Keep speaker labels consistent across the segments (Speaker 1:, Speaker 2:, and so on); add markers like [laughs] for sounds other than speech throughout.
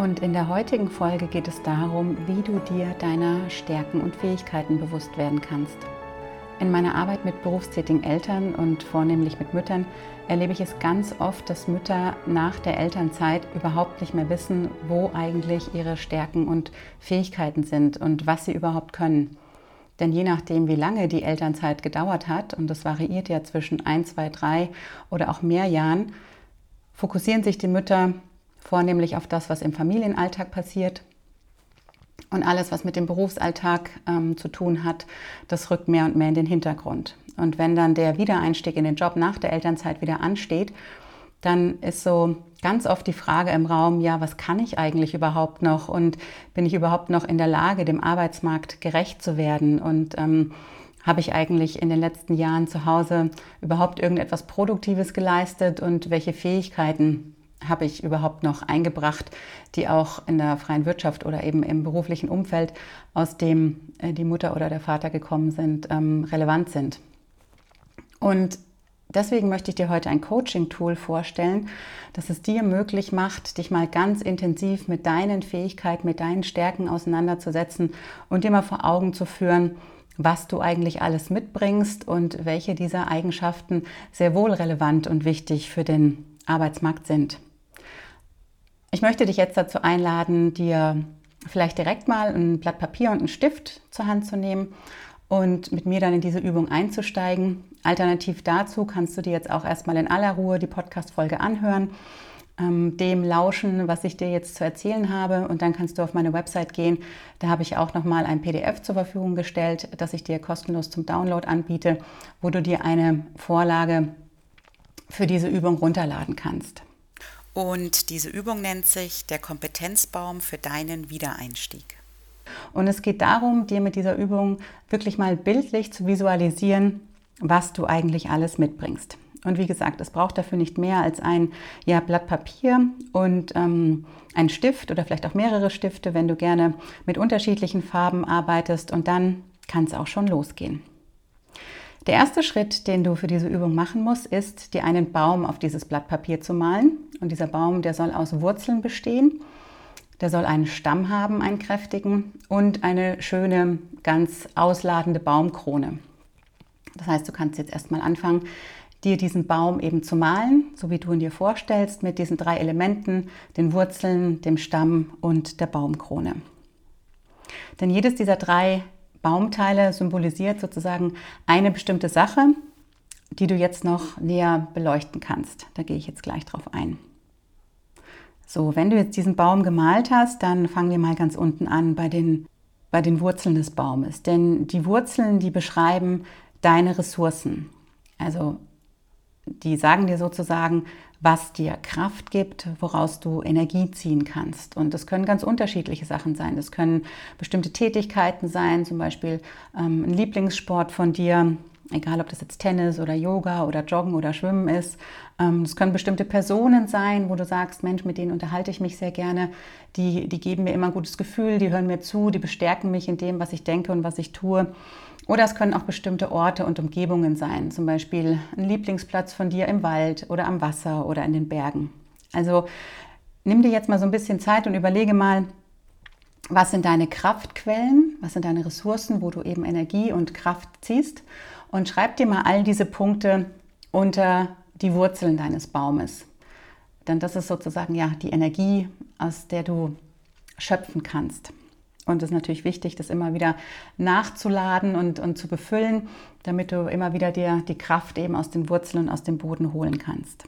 Speaker 1: Und in der heutigen Folge geht es darum, wie du dir deiner Stärken und Fähigkeiten bewusst werden kannst. In meiner Arbeit mit berufstätigen Eltern und vornehmlich mit Müttern erlebe ich es ganz oft, dass Mütter nach der Elternzeit überhaupt nicht mehr wissen, wo eigentlich ihre Stärken und Fähigkeiten sind und was sie überhaupt können. Denn je nachdem, wie lange die Elternzeit gedauert hat, und das variiert ja zwischen ein, zwei, drei oder auch mehr Jahren, fokussieren sich die Mütter vornehmlich auf das, was im Familienalltag passiert. Und alles, was mit dem Berufsalltag ähm, zu tun hat, das rückt mehr und mehr in den Hintergrund. Und wenn dann der Wiedereinstieg in den Job nach der Elternzeit wieder ansteht, dann ist so ganz oft die Frage im Raum, ja, was kann ich eigentlich überhaupt noch und bin ich überhaupt noch in der Lage, dem Arbeitsmarkt gerecht zu werden und ähm, habe ich eigentlich in den letzten Jahren zu Hause überhaupt irgendetwas Produktives geleistet und welche Fähigkeiten habe ich überhaupt noch eingebracht, die auch in der freien Wirtschaft oder eben im beruflichen Umfeld, aus dem äh, die Mutter oder der Vater gekommen sind, ähm, relevant sind. Und deswegen möchte ich dir heute ein Coaching-Tool vorstellen, das es dir möglich macht, dich mal ganz intensiv mit deinen Fähigkeiten, mit deinen Stärken auseinanderzusetzen und dir mal vor Augen zu führen, was du eigentlich alles mitbringst und welche dieser Eigenschaften sehr wohl relevant und wichtig für den Arbeitsmarkt sind. Ich möchte dich jetzt dazu einladen, dir vielleicht direkt mal ein Blatt Papier und einen Stift zur Hand zu nehmen und mit mir dann in diese Übung einzusteigen. Alternativ dazu kannst du dir jetzt auch erstmal in aller Ruhe die Podcast-Folge anhören, ähm, dem lauschen, was ich dir jetzt zu erzählen habe. Und dann kannst du auf meine Website gehen. Da habe ich auch nochmal ein PDF zur Verfügung gestellt, das ich dir kostenlos zum Download anbiete, wo du dir eine Vorlage für diese Übung runterladen kannst. Und diese Übung nennt sich der Kompetenzbaum für deinen Wiedereinstieg. Und es geht darum, dir mit dieser Übung wirklich mal bildlich zu visualisieren, was du eigentlich alles mitbringst. Und wie gesagt, es braucht dafür nicht mehr als ein ja, Blatt Papier und ähm, ein Stift oder vielleicht auch mehrere Stifte, wenn du gerne mit unterschiedlichen Farben arbeitest. Und dann kann es auch schon losgehen. Der erste Schritt, den du für diese Übung machen musst, ist, dir einen Baum auf dieses Blatt Papier zu malen. Und dieser Baum, der soll aus Wurzeln bestehen. Der soll einen Stamm haben, einen kräftigen und eine schöne, ganz ausladende Baumkrone. Das heißt, du kannst jetzt erstmal anfangen, dir diesen Baum eben zu malen, so wie du ihn dir vorstellst, mit diesen drei Elementen, den Wurzeln, dem Stamm und der Baumkrone. Denn jedes dieser drei Baumteile symbolisiert sozusagen eine bestimmte Sache, die du jetzt noch näher beleuchten kannst. Da gehe ich jetzt gleich drauf ein. So, wenn du jetzt diesen Baum gemalt hast, dann fangen wir mal ganz unten an bei den, bei den Wurzeln des Baumes. Denn die Wurzeln, die beschreiben deine Ressourcen. Also die sagen dir sozusagen, was dir Kraft gibt, woraus du Energie ziehen kannst. Und das können ganz unterschiedliche Sachen sein. Das können bestimmte Tätigkeiten sein, zum Beispiel ähm, ein Lieblingssport von dir, egal ob das jetzt Tennis oder Yoga oder Joggen oder Schwimmen ist. Ähm, es können bestimmte Personen sein, wo du sagst, Mensch, mit denen unterhalte ich mich sehr gerne. Die, die geben mir immer ein gutes Gefühl, die hören mir zu, die bestärken mich in dem, was ich denke und was ich tue. Oder es können auch bestimmte Orte und Umgebungen sein, zum Beispiel ein Lieblingsplatz von dir im Wald oder am Wasser oder in den Bergen. Also nimm dir jetzt mal so ein bisschen Zeit und überlege mal, was sind deine Kraftquellen, was sind deine Ressourcen, wo du eben Energie und Kraft ziehst und schreib dir mal all diese Punkte unter die Wurzeln deines Baumes. Denn das ist sozusagen ja die Energie, aus der du schöpfen kannst. Und es ist natürlich wichtig, das immer wieder nachzuladen und, und zu befüllen, damit du immer wieder dir die Kraft eben aus den Wurzeln und aus dem Boden holen kannst.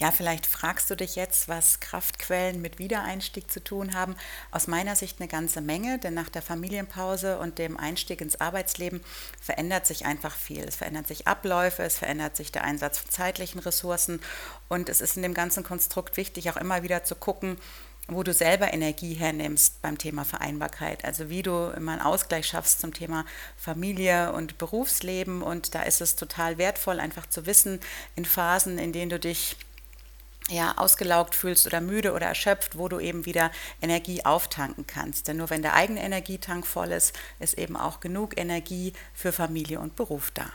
Speaker 2: Ja, vielleicht fragst du dich jetzt, was Kraftquellen mit Wiedereinstieg zu tun haben. Aus meiner Sicht eine ganze Menge, denn nach der Familienpause und dem Einstieg ins Arbeitsleben verändert sich einfach viel. Es verändern sich Abläufe, es verändert sich der Einsatz von zeitlichen Ressourcen und es ist in dem ganzen Konstrukt wichtig, auch immer wieder zu gucken, wo du selber Energie hernimmst beim Thema Vereinbarkeit. Also wie du immer einen Ausgleich schaffst zum Thema Familie und Berufsleben. Und da ist es total wertvoll, einfach zu wissen, in Phasen, in denen du dich ja, ausgelaugt fühlst oder müde oder erschöpft, wo du eben wieder Energie auftanken kannst. Denn nur wenn der eigene Energietank voll ist, ist eben auch genug Energie für Familie und Beruf da.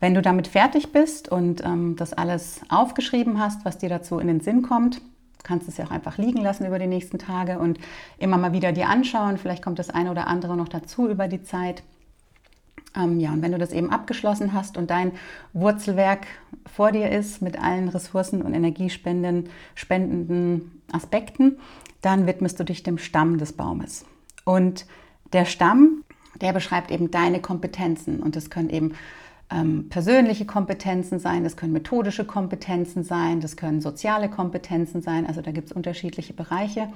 Speaker 1: Wenn du damit fertig bist und ähm, das alles aufgeschrieben hast, was dir dazu in den Sinn kommt, kannst es ja auch einfach liegen lassen über die nächsten Tage und immer mal wieder dir anschauen. Vielleicht kommt das eine oder andere noch dazu über die Zeit. Ähm, ja, und wenn du das eben abgeschlossen hast und dein Wurzelwerk vor dir ist mit allen Ressourcen und energiespendenden spendenden Aspekten, dann widmest du dich dem Stamm des Baumes. Und der Stamm, der beschreibt eben deine Kompetenzen und das können eben ähm, persönliche Kompetenzen sein, das können methodische Kompetenzen sein, das können soziale Kompetenzen sein. Also da gibt es unterschiedliche Bereiche.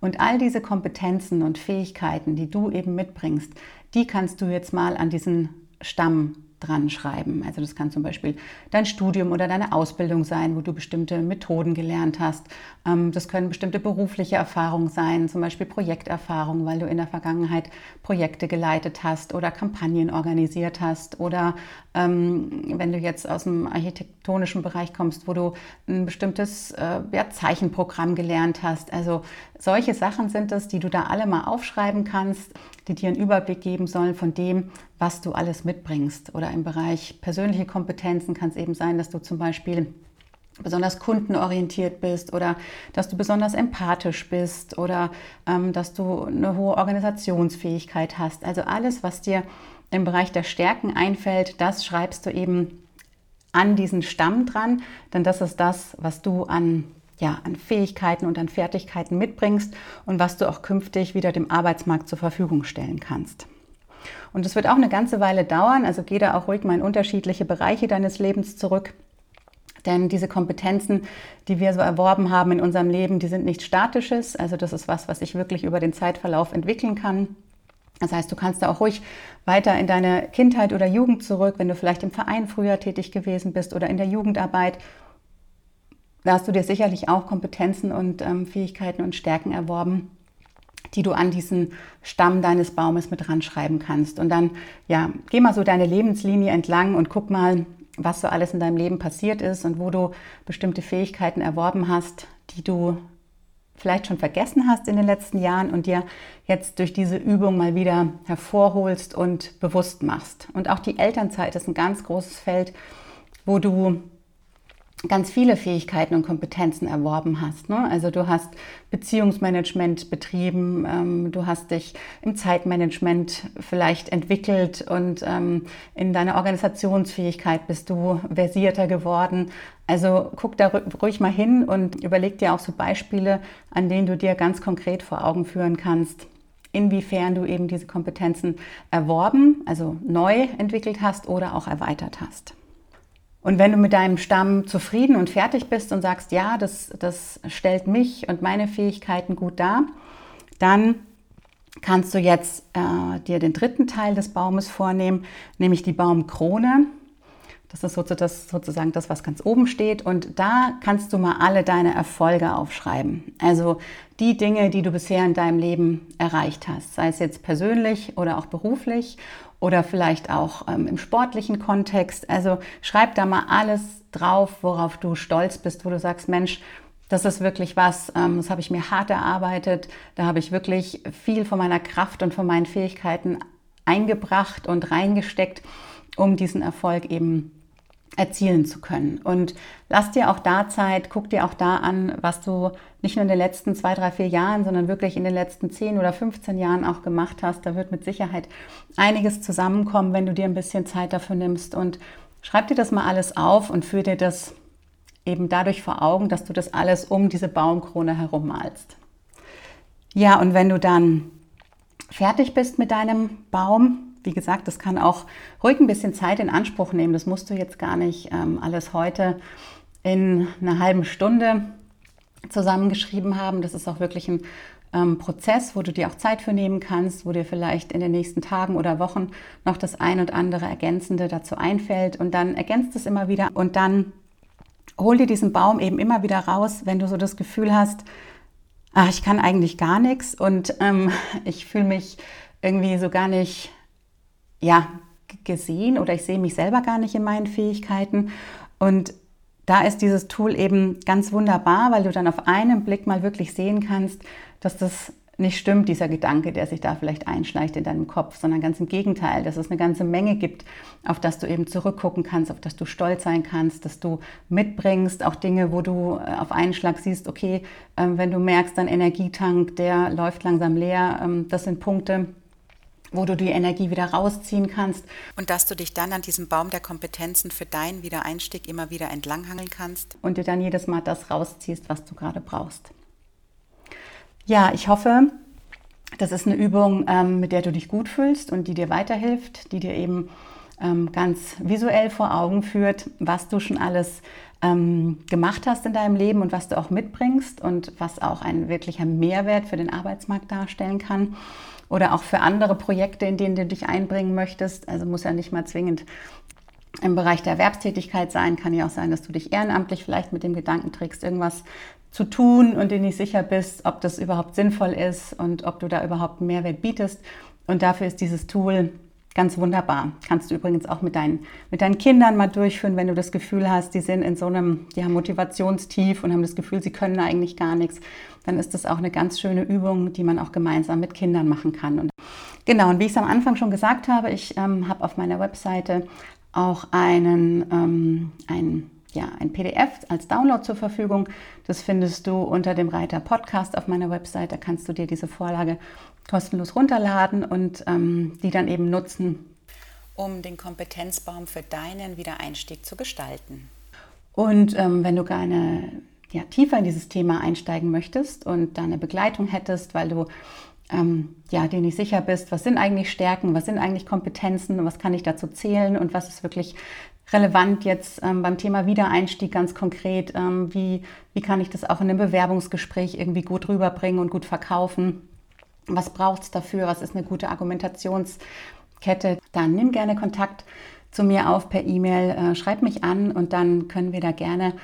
Speaker 1: Und all diese Kompetenzen und Fähigkeiten, die du eben mitbringst, die kannst du jetzt mal an diesen Stamm dran schreiben. Also das kann zum Beispiel dein Studium oder deine Ausbildung sein, wo du bestimmte Methoden gelernt hast. Ähm, das können bestimmte berufliche Erfahrungen sein, zum Beispiel Projekterfahrung, weil du in der Vergangenheit Projekte geleitet hast oder Kampagnen organisiert hast oder ähm, wenn du jetzt aus dem architektonischen Bereich kommst, wo du ein bestimmtes äh, Zeichenprogramm gelernt hast. Also solche Sachen sind es, die du da alle mal aufschreiben kannst, die dir einen Überblick geben sollen von dem, was du alles mitbringst. Oder im Bereich persönliche Kompetenzen kann es eben sein, dass du zum Beispiel besonders kundenorientiert bist oder dass du besonders empathisch bist oder ähm, dass du eine hohe Organisationsfähigkeit hast. Also alles, was dir im Bereich der Stärken einfällt, das schreibst du eben an diesen Stamm dran, denn das ist das, was du an, ja, an Fähigkeiten und an Fertigkeiten mitbringst und was du auch künftig wieder dem Arbeitsmarkt zur Verfügung stellen kannst. Und es wird auch eine ganze Weile dauern, also geh da auch ruhig mal in unterschiedliche Bereiche deines Lebens zurück. Denn diese Kompetenzen, die wir so erworben haben in unserem Leben, die sind nichts Statisches. Also das ist was, was sich wirklich über den Zeitverlauf entwickeln kann. Das heißt, du kannst da auch ruhig weiter in deine Kindheit oder Jugend zurück, wenn du vielleicht im Verein früher tätig gewesen bist oder in der Jugendarbeit. Da hast du dir sicherlich auch Kompetenzen und ähm, Fähigkeiten und Stärken erworben, die du an diesen Stamm deines Baumes mit ranschreiben kannst. Und dann, ja, geh mal so deine Lebenslinie entlang und guck mal, was so alles in deinem Leben passiert ist und wo du bestimmte Fähigkeiten erworben hast, die du vielleicht schon vergessen hast in den letzten Jahren und dir jetzt durch diese Übung mal wieder hervorholst und bewusst machst. Und auch die Elternzeit ist ein ganz großes Feld, wo du ganz viele Fähigkeiten und Kompetenzen erworben hast. Ne? Also du hast Beziehungsmanagement betrieben, ähm, du hast dich im Zeitmanagement vielleicht entwickelt und ähm, in deiner Organisationsfähigkeit bist du versierter geworden. Also guck da ruhig mal hin und überleg dir auch so Beispiele, an denen du dir ganz konkret vor Augen führen kannst, inwiefern du eben diese Kompetenzen erworben, also neu entwickelt hast oder auch erweitert hast. Und wenn du mit deinem Stamm zufrieden und fertig bist und sagst, ja, das, das stellt mich und meine Fähigkeiten gut dar, dann kannst du jetzt äh, dir den dritten Teil des Baumes vornehmen, nämlich die Baumkrone. Das ist sozusagen das, was ganz oben steht. Und da kannst du mal alle deine Erfolge aufschreiben. Also die Dinge, die du bisher in deinem Leben erreicht hast, sei es jetzt persönlich oder auch beruflich oder vielleicht auch ähm, im sportlichen Kontext. Also schreib da mal alles drauf, worauf du stolz bist, wo du sagst, Mensch, das ist wirklich was, ähm, das habe ich mir hart erarbeitet, da habe ich wirklich viel von meiner Kraft und von meinen Fähigkeiten eingebracht und reingesteckt, um diesen Erfolg eben erzielen zu können. Und lass dir auch da Zeit, guck dir auch da an, was du nicht nur in den letzten zwei, drei, vier Jahren, sondern wirklich in den letzten zehn oder 15 Jahren auch gemacht hast. Da wird mit Sicherheit einiges zusammenkommen, wenn du dir ein bisschen Zeit dafür nimmst. Und schreib dir das mal alles auf und führ dir das eben dadurch vor Augen, dass du das alles um diese Baumkrone herum malst. Ja, und wenn du dann fertig bist mit deinem Baum, wie gesagt, das kann auch ruhig ein bisschen Zeit in Anspruch nehmen. Das musst du jetzt gar nicht ähm, alles heute in einer halben Stunde zusammengeschrieben haben. Das ist auch wirklich ein ähm, Prozess, wo du dir auch Zeit für nehmen kannst, wo dir vielleicht in den nächsten Tagen oder Wochen noch das ein und andere Ergänzende dazu einfällt und dann ergänzt es immer wieder und dann hol dir diesen Baum eben immer wieder raus, wenn du so das Gefühl hast, ach, ich kann eigentlich gar nichts und ähm, [laughs] ich fühle mich irgendwie so gar nicht, ja, gesehen oder ich sehe mich selber gar nicht in meinen Fähigkeiten. Und da ist dieses Tool eben ganz wunderbar, weil du dann auf einen Blick mal wirklich sehen kannst, dass das nicht stimmt, dieser Gedanke, der sich da vielleicht einschleicht in deinem Kopf, sondern ganz im Gegenteil, dass es eine ganze Menge gibt, auf das du eben zurückgucken kannst, auf das du stolz sein kannst, dass du mitbringst, auch Dinge, wo du äh, auf einen Schlag siehst, okay, ähm, wenn du merkst, dein Energietank, der läuft langsam leer, ähm, das sind Punkte, wo du die Energie wieder rausziehen kannst.
Speaker 2: Und dass du dich dann an diesem Baum der Kompetenzen für deinen Wiedereinstieg immer wieder entlanghangeln kannst.
Speaker 1: Und dir dann jedes Mal das rausziehst, was du gerade brauchst. Ja, ich hoffe, das ist eine Übung, ähm, mit der du dich gut fühlst und die dir weiterhilft, die dir eben ähm, ganz visuell vor Augen führt, was du schon alles ähm, gemacht hast in deinem Leben und was du auch mitbringst und was auch ein wirklicher Mehrwert für den Arbeitsmarkt darstellen kann oder auch für andere Projekte, in denen du dich einbringen möchtest. Also muss ja nicht mal zwingend im Bereich der Erwerbstätigkeit sein. Kann ja auch sein, dass du dich ehrenamtlich vielleicht mit dem Gedanken trägst, irgendwas zu tun und dir nicht sicher bist, ob das überhaupt sinnvoll ist und ob du da überhaupt einen Mehrwert bietest. Und dafür ist dieses Tool ganz wunderbar. Kannst du übrigens auch mit deinen, mit deinen Kindern mal durchführen, wenn du das Gefühl hast, die sind in so einem ja, Motivationstief und haben das Gefühl, sie können eigentlich gar nichts dann ist das auch eine ganz schöne Übung, die man auch gemeinsam mit Kindern machen kann. Und genau, und wie ich es am Anfang schon gesagt habe, ich ähm, habe auf meiner Webseite auch einen, ähm, ein, ja, ein PDF als Download zur Verfügung. Das findest du unter dem Reiter Podcast auf meiner Webseite. Da kannst du dir diese Vorlage kostenlos runterladen und ähm, die dann eben nutzen,
Speaker 2: um den Kompetenzbaum für deinen Wiedereinstieg zu gestalten.
Speaker 1: Und ähm, wenn du gerne ja, tiefer in dieses Thema einsteigen möchtest und da eine Begleitung hättest, weil du ähm, ja, dir nicht sicher bist, was sind eigentlich Stärken, was sind eigentlich Kompetenzen, was kann ich dazu zählen und was ist wirklich relevant jetzt ähm, beim Thema Wiedereinstieg ganz konkret, ähm, wie, wie kann ich das auch in einem Bewerbungsgespräch irgendwie gut rüberbringen und gut verkaufen. Was braucht es dafür? Was ist eine gute Argumentationskette? Dann nimm gerne Kontakt zu mir auf per E-Mail, äh, schreib mich an und dann können wir da gerne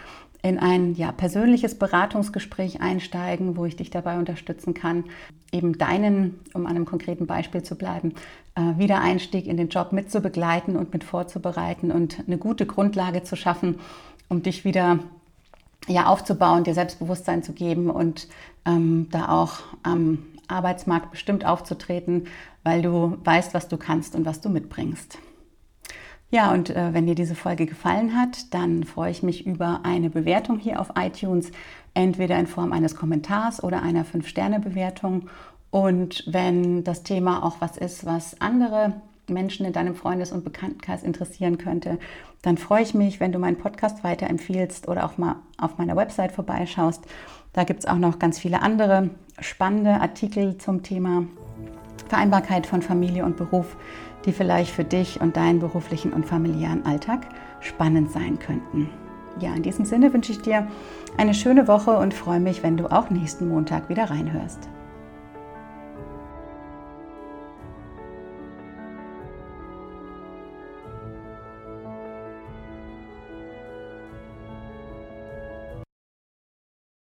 Speaker 1: in ein ja, persönliches Beratungsgespräch einsteigen, wo ich dich dabei unterstützen kann, eben deinen, um an einem konkreten Beispiel zu bleiben, äh, Wiedereinstieg in den Job mit zu begleiten und mit vorzubereiten und eine gute Grundlage zu schaffen, um dich wieder ja, aufzubauen, dir Selbstbewusstsein zu geben und ähm, da auch am Arbeitsmarkt bestimmt aufzutreten, weil du weißt, was du kannst und was du mitbringst. Ja, und äh, wenn dir diese Folge gefallen hat, dann freue ich mich über eine Bewertung hier auf iTunes, entweder in Form eines Kommentars oder einer 5-Sterne-Bewertung. Und wenn das Thema auch was ist, was andere Menschen in deinem Freundes- und Bekanntenkreis interessieren könnte, dann freue ich mich, wenn du meinen Podcast weiterempfiehlst oder auch mal auf meiner Website vorbeischaust. Da gibt es auch noch ganz viele andere spannende Artikel zum Thema Vereinbarkeit von Familie und Beruf die vielleicht für dich und deinen beruflichen und familiären Alltag spannend sein könnten. Ja, in diesem Sinne wünsche ich dir eine schöne Woche und freue mich, wenn du auch nächsten Montag wieder reinhörst.